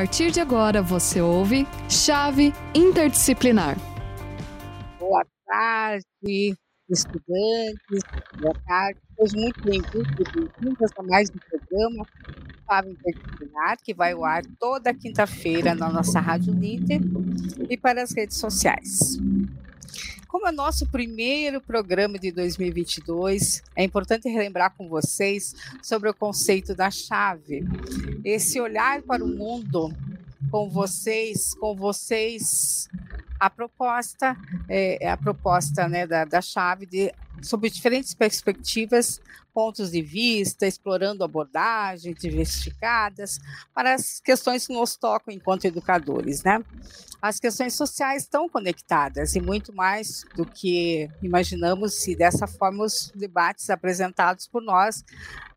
partir de agora você ouve Chave Interdisciplinar. Boa tarde, estudantes. Boa tarde. Sejam muito bem-vindos a mais um programa Chave Interdisciplinar, que vai ao ar toda quinta-feira na nossa Rádio Ninter e para as redes sociais. Como é nosso primeiro programa de 2022, é importante relembrar com vocês sobre o conceito da chave. Esse olhar para o mundo com vocês, com vocês, a proposta é, é a proposta né, da, da chave de sob diferentes perspectivas, pontos de vista, explorando abordagens diversificadas para as questões que nos tocam enquanto educadores, né? As questões sociais estão conectadas e muito mais do que imaginamos se dessa forma os debates apresentados por nós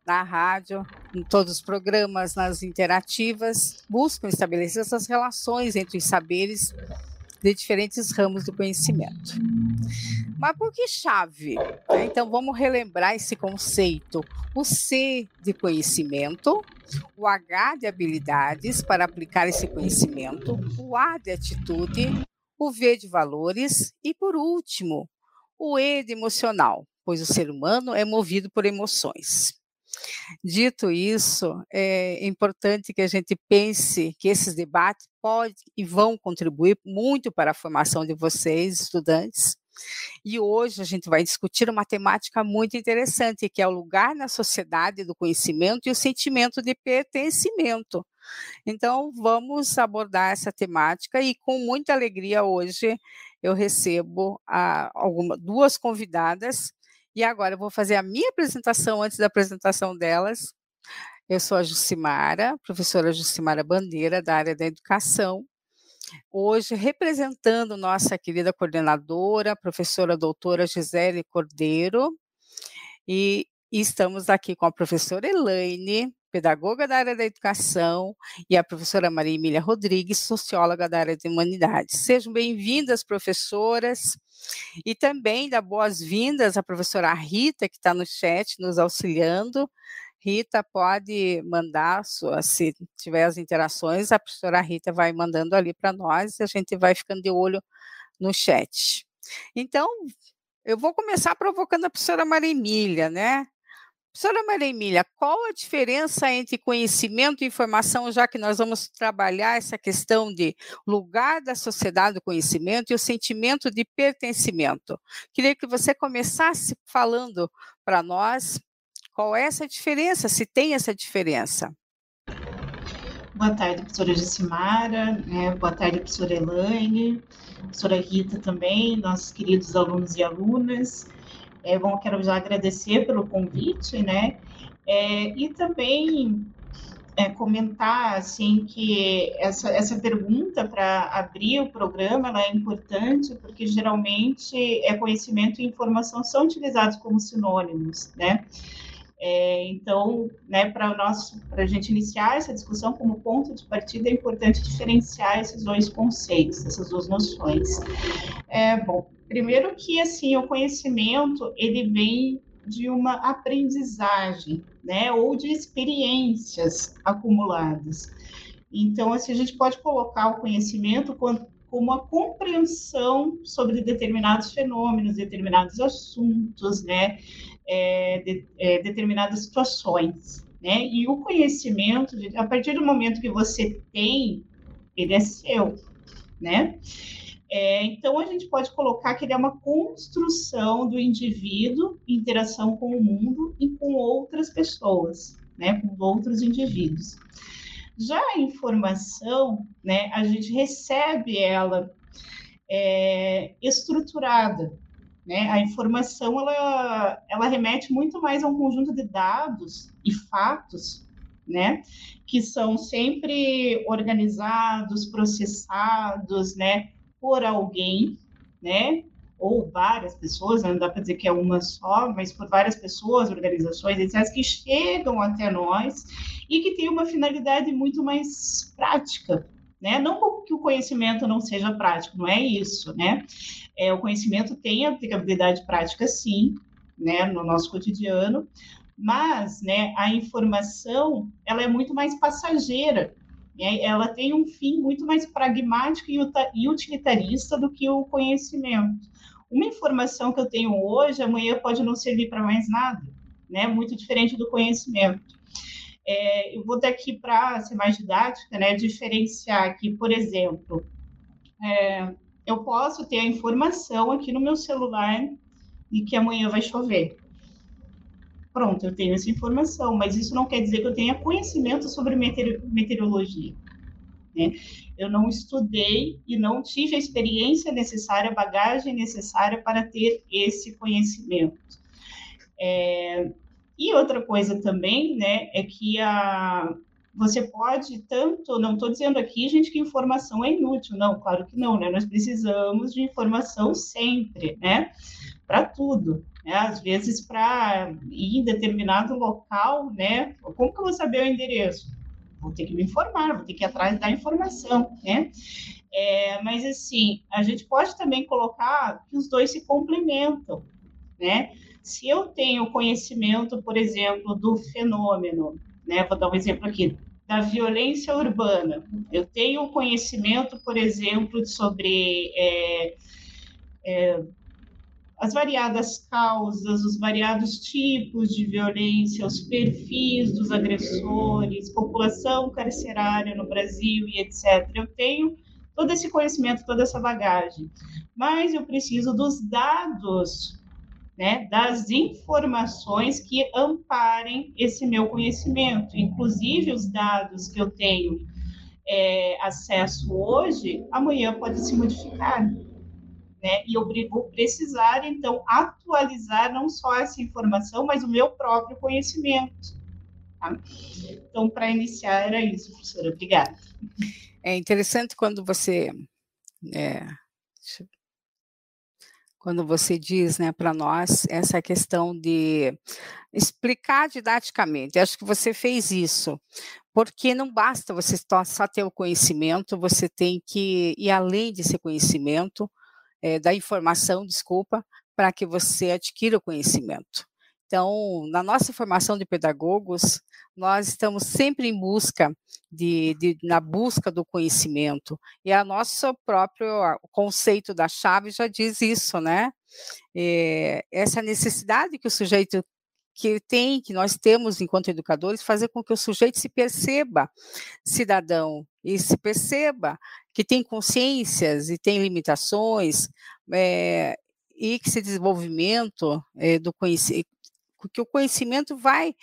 na rádio, em todos os programas, nas interativas, buscam estabelecer essas relações entre os saberes de diferentes ramos do conhecimento. Mas por que chave? Né? Então vamos relembrar esse conceito. O C de conhecimento, o H de habilidades para aplicar esse conhecimento, o A de atitude, o V de valores e, por último, o E de emocional, pois o ser humano é movido por emoções. Dito isso, é importante que a gente pense que esses debates podem e vão contribuir muito para a formação de vocês, estudantes. E hoje a gente vai discutir uma temática muito interessante, que é o lugar na sociedade do conhecimento e o sentimento de pertencimento. Então, vamos abordar essa temática e com muita alegria hoje eu recebo a, alguma, duas convidadas e agora eu vou fazer a minha apresentação antes da apresentação delas. Eu sou a Jucimara, professora Jucimara Bandeira, da área da educação. Hoje, representando nossa querida coordenadora, professora doutora Gisele Cordeiro, e, estamos aqui com a professora Elaine, pedagoga da área da educação, e a professora Maria Emília Rodrigues, socióloga da área de humanidades. Sejam bem-vindas, professoras, e também dá boas-vindas à professora Rita, que está no chat nos auxiliando. Rita pode mandar, se tiver as interações, a professora Rita vai mandando ali para nós e a gente vai ficando de olho no chat. Então, eu vou começar provocando a professora Maria Emília, né? Professora Maria Emília, qual a diferença entre conhecimento e informação, já que nós vamos trabalhar essa questão de lugar da sociedade do conhecimento e o sentimento de pertencimento? Queria que você começasse falando para nós qual é essa diferença, se tem essa diferença. Boa tarde, professora Gessimara, né? boa tarde, professora Elaine, professora Rita também, nossos queridos alunos e alunas. É bom, quero já agradecer pelo convite, né? É, e também é, comentar assim que essa, essa pergunta para abrir o programa ela é importante porque geralmente é conhecimento e informação são utilizados como sinônimos, né? É, então, né, para a gente iniciar essa discussão como ponto de partida, é importante diferenciar esses dois conceitos, essas duas noções. É, bom, primeiro que assim o conhecimento ele vem de uma aprendizagem, né, ou de experiências acumuladas. Então, assim, a gente pode colocar o conhecimento como a compreensão sobre determinados fenômenos, determinados assuntos, né, é, de, é, determinadas situações, né? E o conhecimento, a partir do momento que você tem, ele é seu, né? É, então, a gente pode colocar que ele é uma construção do indivíduo em interação com o mundo e com outras pessoas, né, com outros indivíduos. Já a informação, né, a gente recebe ela é, estruturada, né? A informação ela, ela remete muito mais a um conjunto de dados e fatos, né? Que são sempre organizados, processados, né? Por alguém, né? Ou várias pessoas, né? não dá para dizer que é uma só, mas por várias pessoas, organizações, etc., que chegam até nós e que tem uma finalidade muito mais prática, né? Não que o conhecimento não seja prático, não é isso, né? É, o conhecimento tem aplicabilidade prática, sim, né, no nosso cotidiano, mas, né, a informação, ela é muito mais passageira, ela tem um fim muito mais pragmático e utilitarista do que o conhecimento. Uma informação que eu tenho hoje, amanhã pode não servir para mais nada, né? Muito diferente do conhecimento. É, eu vou daqui para ser mais didática, né? Diferenciar aqui, por exemplo, é, eu posso ter a informação aqui no meu celular de que amanhã vai chover. Pronto, eu tenho essa informação, mas isso não quer dizer que eu tenha conhecimento sobre meteorologia. Né? Eu não estudei e não tive a experiência necessária, a bagagem necessária para ter esse conhecimento. É, e outra coisa também, né, é que a, você pode tanto, não estou dizendo aqui, gente, que informação é inútil, não, claro que não, né? Nós precisamos de informação sempre, né? Para tudo. Né? Às vezes, para ir em determinado local, né? Como que eu vou saber o endereço? vou ter que me informar, vou ter que ir atrás da informação, né? É, mas, assim, a gente pode também colocar que os dois se complementam, né? Se eu tenho conhecimento, por exemplo, do fenômeno, né? Vou dar um exemplo aqui, da violência urbana. Eu tenho conhecimento, por exemplo, sobre é, é, as variadas causas, os variados tipos de violência, os perfis dos agressores, população carcerária no Brasil e etc. Eu tenho todo esse conhecimento, toda essa bagagem, mas eu preciso dos dados, né, das informações que amparem esse meu conhecimento, inclusive os dados que eu tenho é, acesso hoje, amanhã pode se modificar né? E eu vou precisar, então, atualizar não só essa informação, mas o meu próprio conhecimento. Tá? Então, para iniciar, era isso, professora. Obrigada. É interessante quando você. É, quando você diz né, para nós essa questão de explicar didaticamente. Acho que você fez isso, porque não basta você só ter o conhecimento, você tem que ir além desse conhecimento, é, da informação, desculpa, para que você adquira o conhecimento. Então, na nossa formação de pedagogos, nós estamos sempre em busca de, de na busca do conhecimento. E a nosso próprio conceito da chave já diz isso, né? É, essa necessidade que o sujeito que tem, que nós temos enquanto educadores, fazer com que o sujeito se perceba cidadão e se perceba que tem consciências e tem limitações, é, e que esse desenvolvimento é, do que o conhecimento vai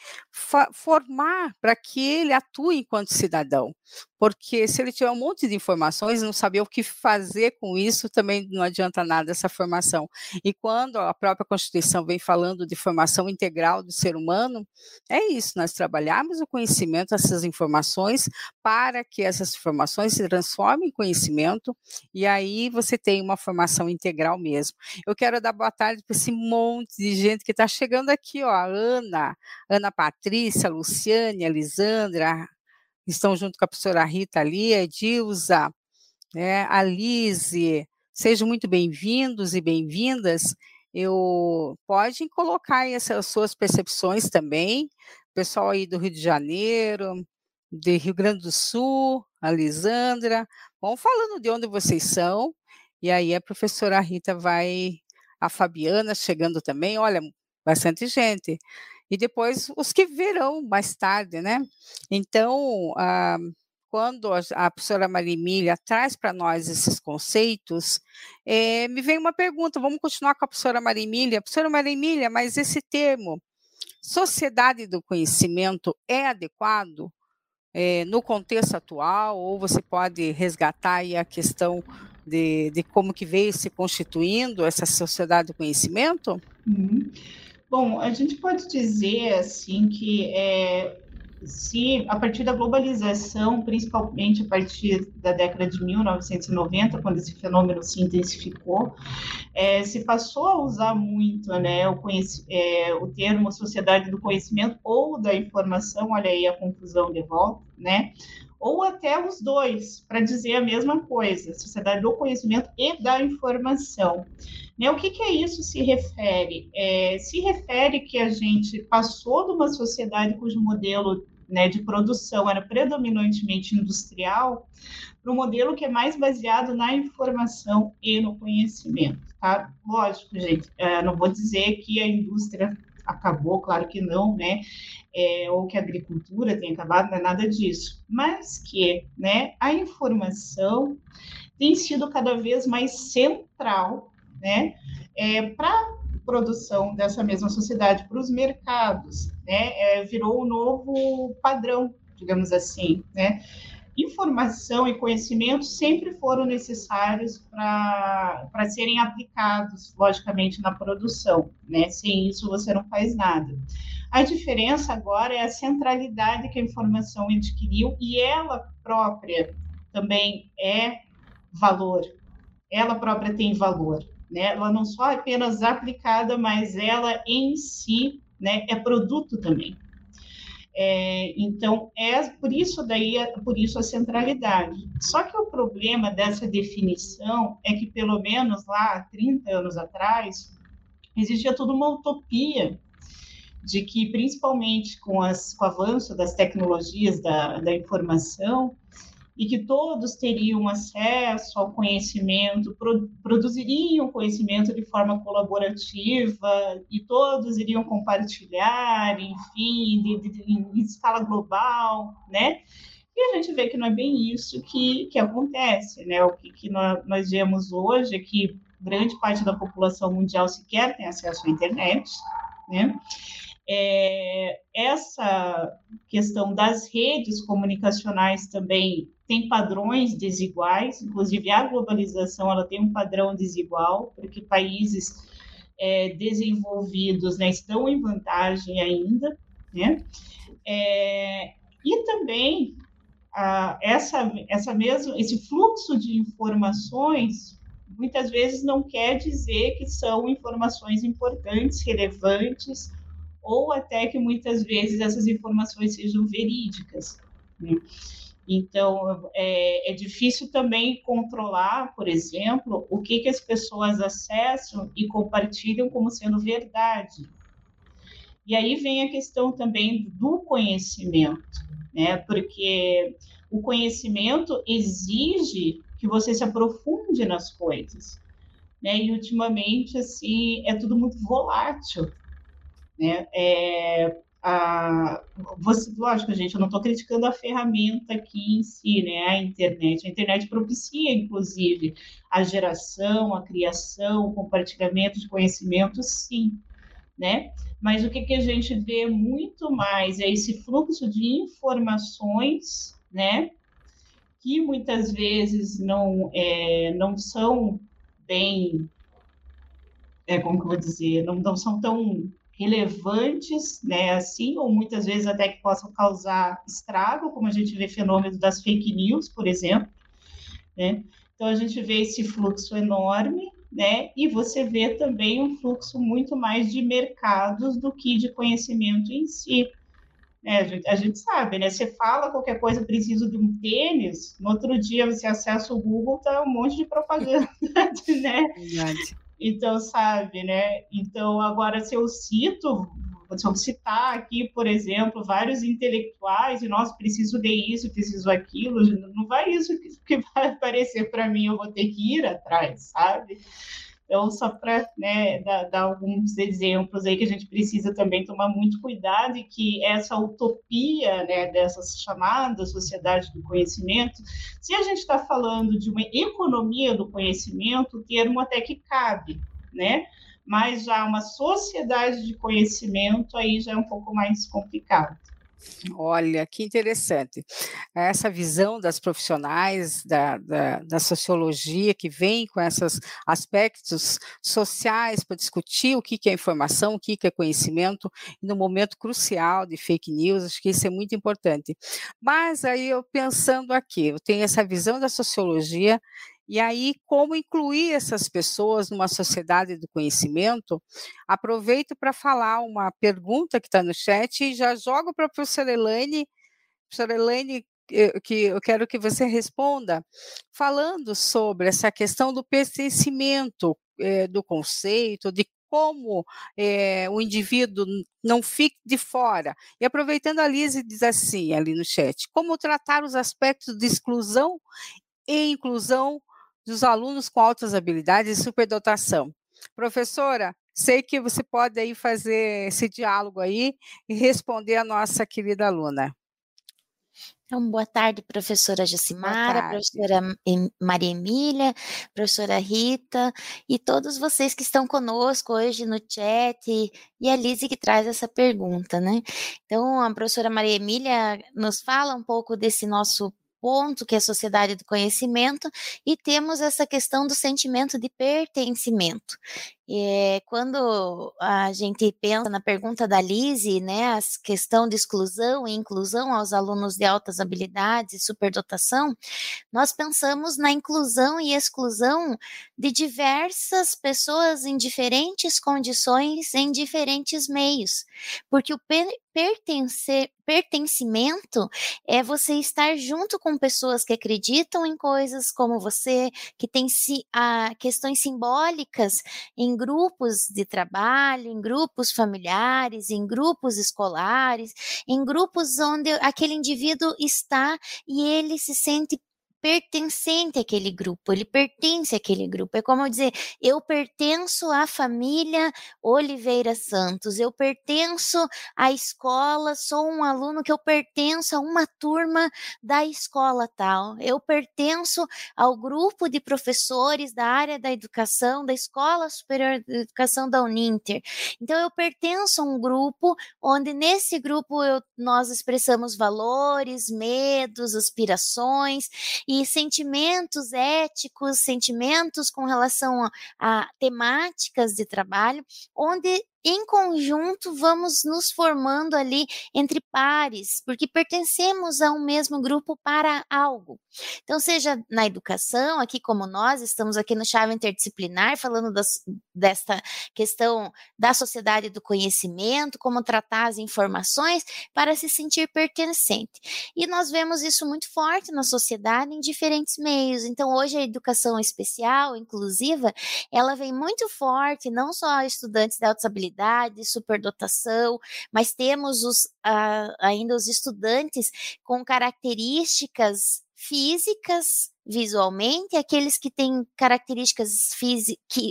formar para que ele atue enquanto cidadão porque se ele tiver um monte de informações não saber o que fazer com isso, também não adianta nada essa formação. E quando a própria Constituição vem falando de formação integral do ser humano, é isso, nós trabalhamos o conhecimento, essas informações, para que essas informações se transformem em conhecimento, e aí você tem uma formação integral mesmo. Eu quero dar boa tarde para esse monte de gente que está chegando aqui, ó, Ana, Ana Patrícia, Luciane, Lisandra, estão junto com a professora Rita ali, Edilza, né, a Lise, sejam muito bem-vindos e bem-vindas. Eu podem colocar essas suas percepções também, pessoal aí do Rio de Janeiro, de Rio Grande do Sul, a Lisandra, vão falando de onde vocês são, e aí a professora Rita vai, a Fabiana chegando também, olha, bastante gente e depois os que virão mais tarde, né? Então, ah, quando a professora Maria Emília traz para nós esses conceitos, é, me vem uma pergunta, vamos continuar com a professora Maria Emília. Professora Maria Emília, mas esse termo, sociedade do conhecimento, é adequado é, no contexto atual, ou você pode resgatar a questão de, de como que veio se constituindo essa sociedade do conhecimento? Uhum. Bom, a gente pode dizer assim que é, se a partir da globalização, principalmente a partir da década de 1990, quando esse fenômeno se intensificou, é, se passou a usar muito né, o, é, o termo sociedade do conhecimento ou da informação, olha aí a confusão de volta, né? Ou até os dois, para dizer a mesma coisa, sociedade do conhecimento e da informação. Né, o que, que é isso se refere? É, se refere que a gente passou de uma sociedade cujo modelo né, de produção era predominantemente industrial para um modelo que é mais baseado na informação e no conhecimento, tá? Lógico, gente, é, não vou dizer que a indústria acabou, claro que não, né? É, ou que a agricultura tenha acabado, não é nada disso, mas que, né, a informação tem sido cada vez mais central, né, é, para produção dessa mesma sociedade para os mercados, né? É, virou um novo padrão, digamos assim, né? Informação e conhecimento sempre foram necessários para serem aplicados, logicamente, na produção, né? Sem isso você não faz nada. A diferença agora é a centralidade que a informação adquiriu e ela própria também é valor. Ela própria tem valor, né? Ela não só é apenas aplicada, mas ela em si, né, é produto também. É, então, é por isso daí, é, por isso a centralidade. Só que o problema dessa definição é que, pelo menos lá, 30 anos atrás, existia toda uma utopia de que, principalmente com, as, com o avanço das tecnologias da, da informação, e que todos teriam acesso ao conhecimento, pro, produziriam conhecimento de forma colaborativa e todos iriam compartilhar, enfim, de, de, de, em escala global, né? E a gente vê que não é bem isso que, que acontece, né? O que, que nós, nós vemos hoje é que grande parte da população mundial sequer tem acesso à internet, né? É, essa questão das redes comunicacionais também tem padrões desiguais, inclusive a globalização ela tem um padrão desigual, porque países é, desenvolvidos né, estão em vantagem ainda, né? É, e também a, essa, essa mesmo, esse fluxo de informações muitas vezes não quer dizer que são informações importantes, relevantes, ou até que muitas vezes essas informações sejam verídicas. Né? Então, é, é, difícil também controlar, por exemplo, o que, que as pessoas acessam e compartilham como sendo verdade. E aí vem a questão também do conhecimento, né? Porque o conhecimento exige que você se aprofunde nas coisas, né? E ultimamente, assim, é tudo muito volátil, né? É, a, você, lógico, gente, eu não estou criticando a ferramenta aqui em si, né, a internet. A internet propicia, inclusive, a geração, a criação, o compartilhamento de conhecimento, sim, né? Mas o que, que a gente vê muito mais é esse fluxo de informações, né? Que muitas vezes não, é, não são bem, é, como que eu vou dizer, não, não são tão relevantes, né, assim, ou muitas vezes até que possam causar estrago, como a gente vê fenômeno das fake news, por exemplo, né? Então a gente vê esse fluxo enorme, né? E você vê também um fluxo muito mais de mercados do que de conhecimento em si. É, a, gente, a gente sabe, né? Você fala qualquer coisa, preciso de um tênis, no outro dia você acessa o Google, tá um monte de propaganda, né? Verdade. Então, sabe, né? Então, agora, se eu cito, se eu citar aqui, por exemplo, vários intelectuais, e nós preciso ler isso, preciso aquilo, não vai isso que vai aparecer para mim, eu vou ter que ir atrás, sabe? Então, só para né, dar, dar, alguns exemplos aí que a gente precisa também tomar muito cuidado e que essa utopia né, dessa chamada sociedade do conhecimento, se a gente está falando de uma economia do conhecimento, o termo até que cabe, né? Mas já uma sociedade de conhecimento aí já é um pouco mais complicado. Olha, que interessante. Essa visão das profissionais da, da, da sociologia que vem com esses aspectos sociais para discutir o que, que é informação, o que, que é conhecimento, no momento crucial de fake news, acho que isso é muito importante. Mas aí eu pensando aqui, eu tenho essa visão da sociologia e aí, como incluir essas pessoas numa sociedade do conhecimento? Aproveito para falar uma pergunta que está no chat e já jogo para a professora Elaine. Professora Elaine, que eu quero que você responda, falando sobre essa questão do pertencimento, eh, do conceito, de como é, o indivíduo não fique de fora. E aproveitando a Lise diz assim ali no chat, como tratar os aspectos de exclusão e inclusão dos alunos com altas habilidades e superdotação. Professora, sei que você pode aí fazer esse diálogo aí e responder a nossa querida aluna. Então, boa tarde, professora Jacimara, professora Maria Emília, professora Rita e todos vocês que estão conosco hoje no chat e a Lise que traz essa pergunta, né? Então, a professora Maria Emília nos fala um pouco desse nosso ponto, que é a sociedade do conhecimento, e temos essa questão do sentimento de pertencimento. É, quando a gente pensa na pergunta da Lise, né, a questão de exclusão e inclusão aos alunos de altas habilidades e superdotação, nós pensamos na inclusão e exclusão de diversas pessoas em diferentes condições, em diferentes meios, porque o pertencer, pertencimento é você estar junto com pessoas que acreditam em coisas como você, que si, a, questões simbólicas em grupos de trabalho, em grupos familiares, em grupos escolares, em grupos onde aquele indivíduo está e ele se sente pertencente àquele grupo, ele pertence àquele grupo. É como dizer, eu pertenço à família Oliveira Santos, eu pertenço à escola, sou um aluno que eu pertenço a uma turma da escola tal, eu pertenço ao grupo de professores da área da educação, da Escola Superior de Educação da Uninter. Então, eu pertenço a um grupo onde nesse grupo eu, nós expressamos valores, medos, aspirações, e sentimentos éticos, sentimentos com relação a, a temáticas de trabalho, onde em conjunto vamos nos formando ali entre pares, porque pertencemos a um mesmo grupo para algo. Então, seja na educação, aqui como nós estamos aqui no Chave Interdisciplinar, falando das, desta questão da sociedade do conhecimento, como tratar as informações para se sentir pertencente. E nós vemos isso muito forte na sociedade em diferentes meios. Então, hoje a educação especial, inclusiva, ela vem muito forte, não só estudantes de altas habilidades, superdotação, mas temos os, uh, ainda os estudantes com características físicas visualmente, aqueles que têm características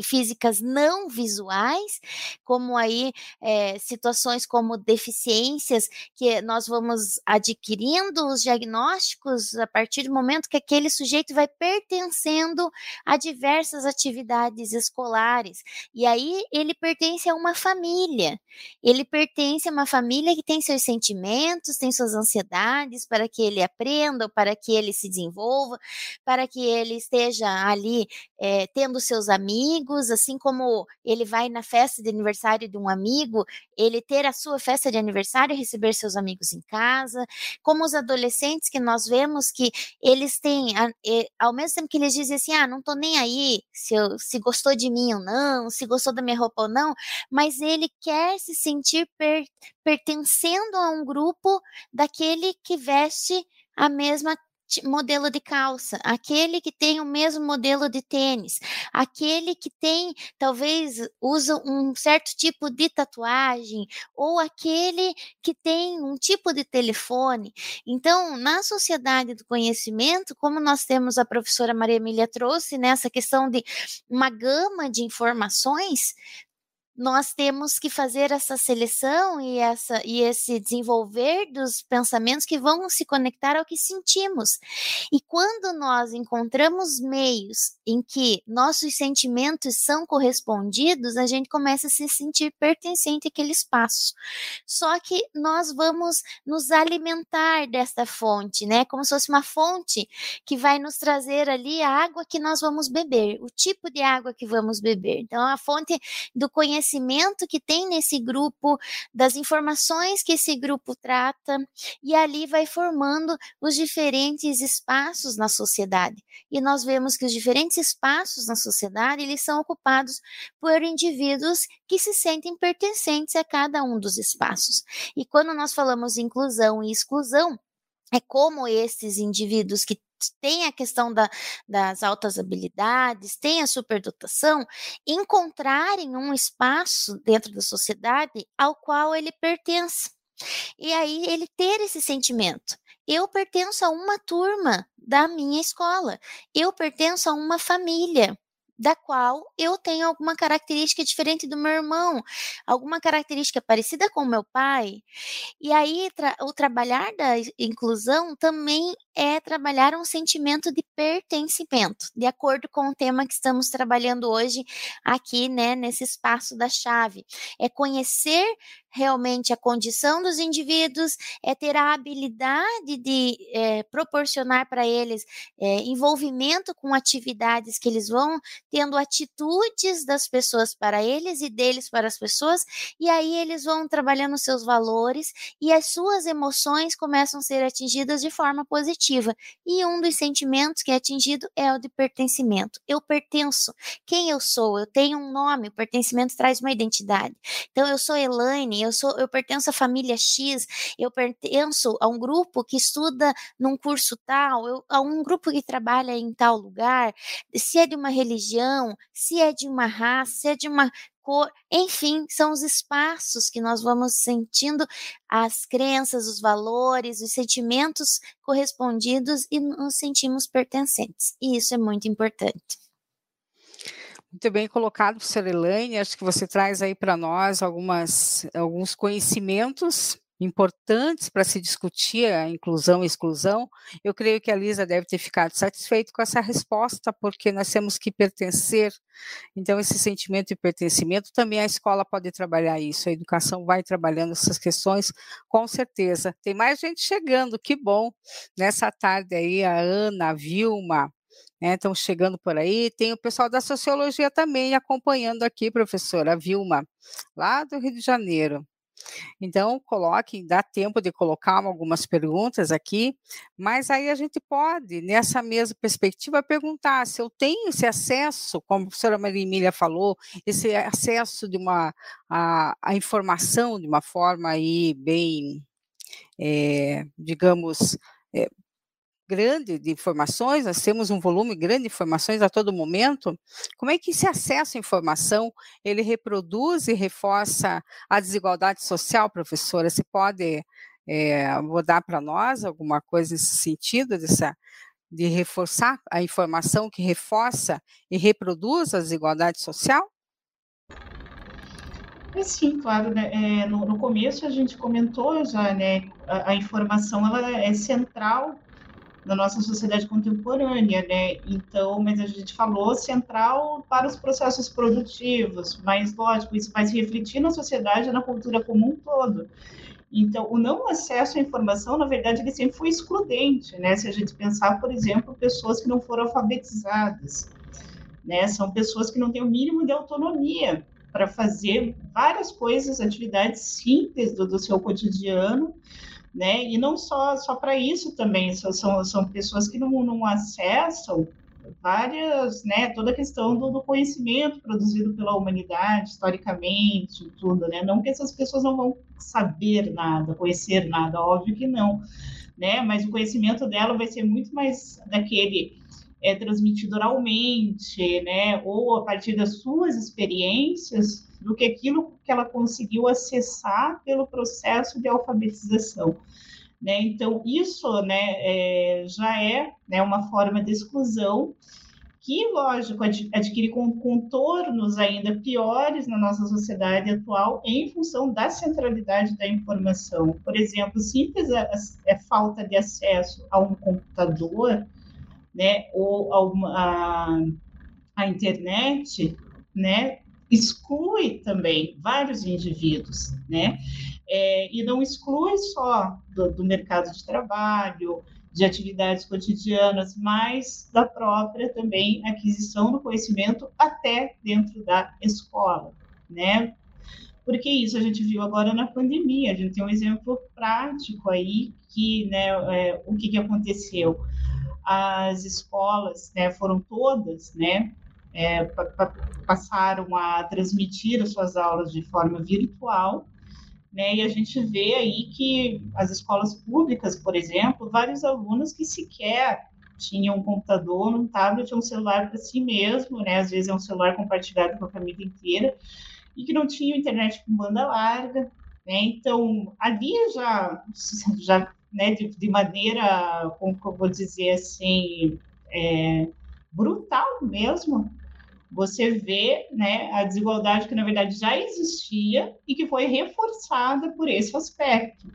físicas não visuais, como aí é, situações como deficiências, que nós vamos adquirindo os diagnósticos a partir do momento que aquele sujeito vai pertencendo a diversas atividades escolares. E aí ele pertence a uma família, ele pertence a uma família que tem seus sentimentos, tem suas ansiedades para que ele aprenda, para que ele se desenvolva, para que ele esteja ali é, tendo seus amigos, assim como ele vai na festa de aniversário de um amigo, ele ter a sua festa de aniversário e receber seus amigos em casa, como os adolescentes que nós vemos que eles têm, ao mesmo tempo que eles dizem assim, ah, não tô nem aí se, eu, se gostou de mim ou não, se gostou da minha roupa ou não, mas ele quer se sentir per, pertencendo a um grupo daquele que veste a mesma modelo de calça, aquele que tem o mesmo modelo de tênis, aquele que tem, talvez, usa um certo tipo de tatuagem, ou aquele que tem um tipo de telefone. Então, na sociedade do conhecimento, como nós temos a professora Maria Emília trouxe nessa questão de uma gama de informações, nós temos que fazer essa seleção e, essa, e esse desenvolver dos pensamentos que vão se conectar ao que sentimos. E quando nós encontramos meios em que nossos sentimentos são correspondidos, a gente começa a se sentir pertencente àquele espaço. Só que nós vamos nos alimentar desta fonte, né? Como se fosse uma fonte que vai nos trazer ali a água que nós vamos beber, o tipo de água que vamos beber. Então, a fonte do conhecimento conhecimento que tem nesse grupo, das informações que esse grupo trata, e ali vai formando os diferentes espaços na sociedade. E nós vemos que os diferentes espaços na sociedade, eles são ocupados por indivíduos que se sentem pertencentes a cada um dos espaços. E quando nós falamos inclusão e exclusão, é como esses indivíduos que tem a questão da, das altas habilidades, tem a superdotação, encontrarem um espaço dentro da sociedade ao qual ele pertence. E aí ele ter esse sentimento. Eu pertenço a uma turma da minha escola. Eu pertenço a uma família da qual eu tenho alguma característica diferente do meu irmão, alguma característica parecida com o meu pai. E aí tra o trabalhar da inclusão também é trabalhar um sentimento de pertencimento, de acordo com o tema que estamos trabalhando hoje aqui, né, nesse espaço da chave. É conhecer realmente a condição dos indivíduos, é ter a habilidade de é, proporcionar para eles é, envolvimento com atividades que eles vão tendo atitudes das pessoas para eles e deles para as pessoas, e aí eles vão trabalhando seus valores e as suas emoções começam a ser atingidas de forma positiva. E um dos sentimentos que é atingido é o de pertencimento. Eu pertenço. Quem eu sou? Eu tenho um nome, o pertencimento traz uma identidade. Então eu sou Elaine, eu sou, eu pertenço à família X, eu pertenço a um grupo que estuda num curso tal, eu, a um grupo que trabalha em tal lugar, se é de uma religião, se é de uma raça, se é de uma cor, enfim, são os espaços que nós vamos sentindo as crenças, os valores, os sentimentos correspondidos e nos sentimos pertencentes. E isso é muito importante. Muito bem colocado, professora Elaine. Acho que você traz aí para nós algumas, alguns conhecimentos importantes para se discutir a inclusão e exclusão. Eu creio que a Lisa deve ter ficado satisfeita com essa resposta, porque nós temos que pertencer. Então, esse sentimento de pertencimento, também a escola pode trabalhar isso, a educação vai trabalhando essas questões, com certeza. Tem mais gente chegando, que bom. Nessa tarde aí, a Ana, a Vilma, né, estão chegando por aí. Tem o pessoal da sociologia também acompanhando aqui, professora Vilma, lá do Rio de Janeiro. Então, coloque, dá tempo de colocar algumas perguntas aqui, mas aí a gente pode, nessa mesma perspectiva, perguntar se eu tenho esse acesso, como a professora Maria Emília falou, esse acesso de uma a, a informação de uma forma aí bem, é, digamos, é, grande de informações, nós temos um volume grande de informações a todo momento, como é que esse acesso à informação, ele reproduz e reforça a desigualdade social, professora? Você pode é, dar para nós alguma coisa nesse sentido, dessa, de reforçar a informação que reforça e reproduz a desigualdade social? É, sim, claro, né? É, no, no, começo a gente comentou já, né? A, a informação ela é central na nossa sociedade contemporânea, né? Então, mas a gente falou central para os processos produtivos, mas lógico, isso vai se refletir na sociedade na cultura como um todo. Então, o não acesso à informação, na verdade, ele sempre foi excludente, né? Se a gente pensar, por exemplo, pessoas que não foram alfabetizadas, né? São pessoas que não têm o mínimo de autonomia para fazer várias coisas, atividades simples do, do seu cotidiano, né? E não só, só para isso também, são, são pessoas que não, não acessam várias, né, toda a questão do, do, conhecimento produzido pela humanidade, historicamente, tudo, né, não que essas pessoas não vão saber nada, conhecer nada, óbvio que não, né, mas o conhecimento dela vai ser muito mais daquele é, transmitido oralmente, né, ou a partir das suas experiências, do que aquilo que ela conseguiu acessar pelo processo de alfabetização. Né? Então, isso né, é, já é né, uma forma de exclusão que, lógico, adquire contornos ainda piores na nossa sociedade atual em função da centralidade da informação. Por exemplo, simples é, é falta de acesso a um computador né, ou a, a internet, né, exclui também vários indivíduos, né? É, e não exclui só do, do, mercado de trabalho, de atividades cotidianas, mas da própria também aquisição do conhecimento até dentro da escola, né? Porque isso a gente viu agora na pandemia, a gente tem um exemplo prático aí que, né, é, o que, que aconteceu? As escolas, né, foram todas, né, é, passaram a transmitir as suas aulas de forma virtual, né? E a gente vê aí que as escolas públicas, por exemplo, vários alunos que sequer tinha um computador, um tablet, um celular para si mesmo, né? Às vezes é um celular compartilhado com a família inteira e que não tinha internet com banda larga, né? Então ali já, já, né? De, de maneira, como eu vou dizer assim, é, brutal mesmo, você vê né, a desigualdade que, na verdade, já existia e que foi reforçada por esse aspecto.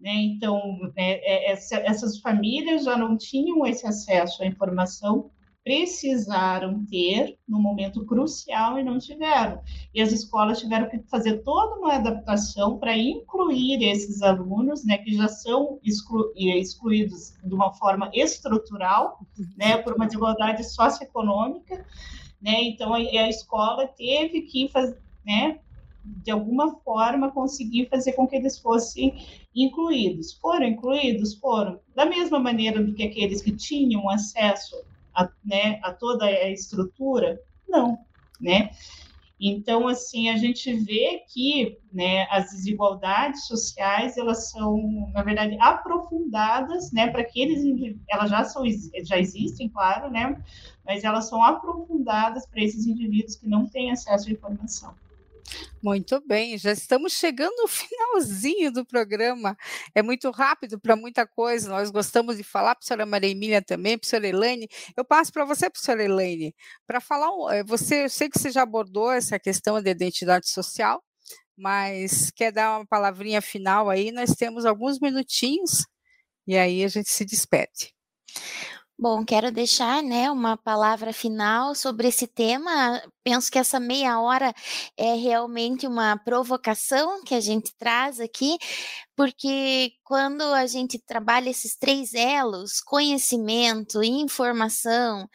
Né? Então, né, é, essa, essas famílias já não tinham esse acesso à informação, precisaram ter no momento crucial e não tiveram. E as escolas tiveram que fazer toda uma adaptação para incluir esses alunos, né, que já são exclu excluídos de uma forma estrutural, né, por uma desigualdade socioeconômica, né? Então a, a escola teve que fazer, né, de alguma forma conseguir fazer com que eles fossem incluídos. Foram incluídos? Foram. Da mesma maneira do que aqueles que tinham acesso a, né, a toda a estrutura? Não, né? Então, assim, a gente vê que né, as desigualdades sociais, elas são, na verdade, aprofundadas, né, para que eles, elas já, são, já existem, claro, né, mas elas são aprofundadas para esses indivíduos que não têm acesso à informação. Muito bem, já estamos chegando no finalzinho do programa. É muito rápido para muita coisa. Nós gostamos de falar, professora Maria Emília também, professora Elaine. Eu passo para você, professora Elaine, para falar. Eh, você, eu sei que você já abordou essa questão da identidade social, mas quer dar uma palavrinha final aí? Nós temos alguns minutinhos e aí a gente se despede. Bom, quero deixar, né, uma palavra final sobre esse tema. Penso que essa meia hora é realmente uma provocação que a gente traz aqui, porque quando a gente trabalha esses três elos, conhecimento, informação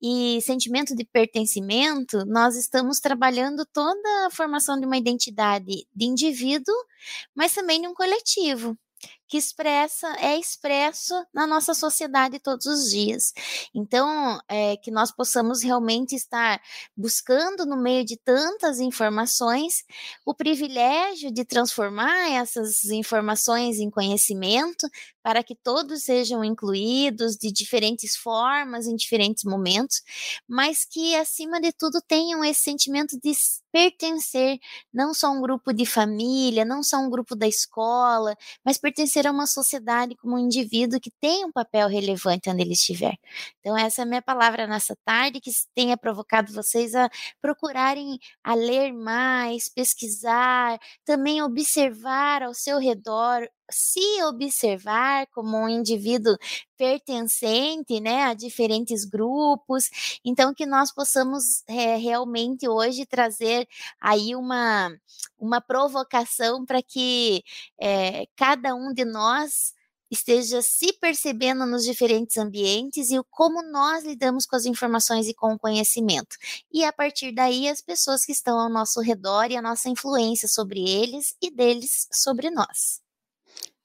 e sentimento de pertencimento, nós estamos trabalhando toda a formação de uma identidade de indivíduo, mas também de um coletivo que expressa, é expresso na nossa sociedade todos os dias. Então, é, que nós possamos realmente estar buscando no meio de tantas informações o privilégio de transformar essas informações em conhecimento para que todos sejam incluídos de diferentes formas, em diferentes momentos, mas que, acima de tudo, tenham esse sentimento de pertencer, não só um grupo de família, não só um grupo da escola, mas pertencer a uma sociedade como um indivíduo que tem um papel relevante onde ele estiver. Então, essa é a minha palavra nessa tarde, que tenha provocado vocês a procurarem a ler mais, pesquisar, também observar ao seu redor se observar como um indivíduo pertencente né, a diferentes grupos, então que nós possamos é, realmente hoje trazer aí uma, uma provocação para que é, cada um de nós esteja se percebendo nos diferentes ambientes e o como nós lidamos com as informações e com o conhecimento. E a partir daí, as pessoas que estão ao nosso redor e a nossa influência sobre eles e deles sobre nós.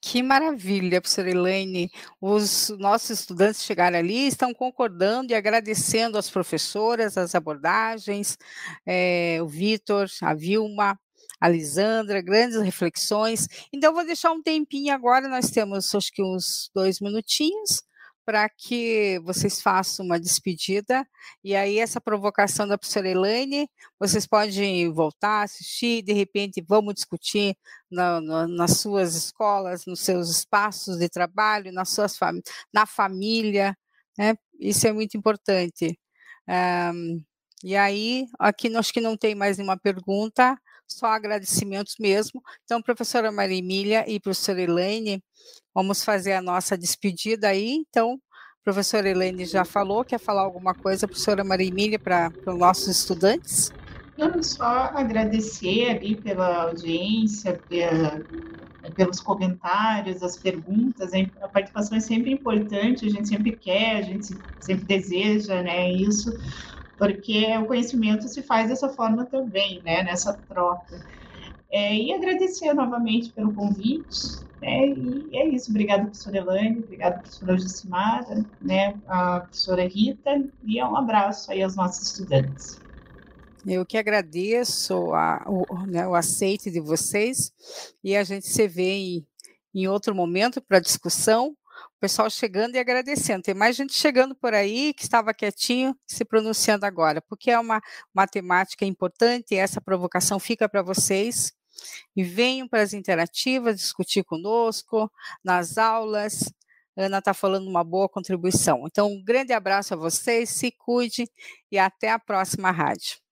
Que maravilha, professora Elaine. Os nossos estudantes chegaram ali, estão concordando e agradecendo às professoras, as abordagens, é, o Vitor, a Vilma, a Lisandra, grandes reflexões. Então, vou deixar um tempinho agora, nós temos acho que uns dois minutinhos para que vocês façam uma despedida. E aí, essa provocação da professora Elaine, vocês podem voltar, assistir, de repente, vamos discutir na, na, nas suas escolas, nos seus espaços de trabalho, nas suas fam na família, né? Isso é muito importante. Um, e aí, aqui acho que não tem mais nenhuma pergunta, só agradecimentos mesmo. Então, professora Maria Emília e professora Elaine, vamos fazer a nossa despedida aí. Então, professora Elaine já falou, quer falar alguma coisa, professora Maria Emília, para os nossos estudantes? Não, só agradecer ali pela audiência, pela, pelos comentários, as perguntas, a participação é sempre importante, a gente sempre quer, a gente sempre deseja, né, isso, porque o conhecimento se faz dessa forma também, né, nessa troca. É, e agradecer novamente pelo convite, né, e é isso. Obrigada, professora Elaine, obrigada, professora Jucimara, né, a professora Rita, e um abraço aí aos nossos estudantes. Eu que agradeço a, o, né, o aceite de vocês, e a gente se vê em, em outro momento para discussão, o pessoal chegando e agradecendo. Tem mais gente chegando por aí que estava quietinho se pronunciando agora, porque é uma matemática importante e essa provocação fica para vocês. E venham para as interativas discutir conosco, nas aulas. Ana está falando uma boa contribuição. Então, um grande abraço a vocês, se cuide e até a próxima rádio.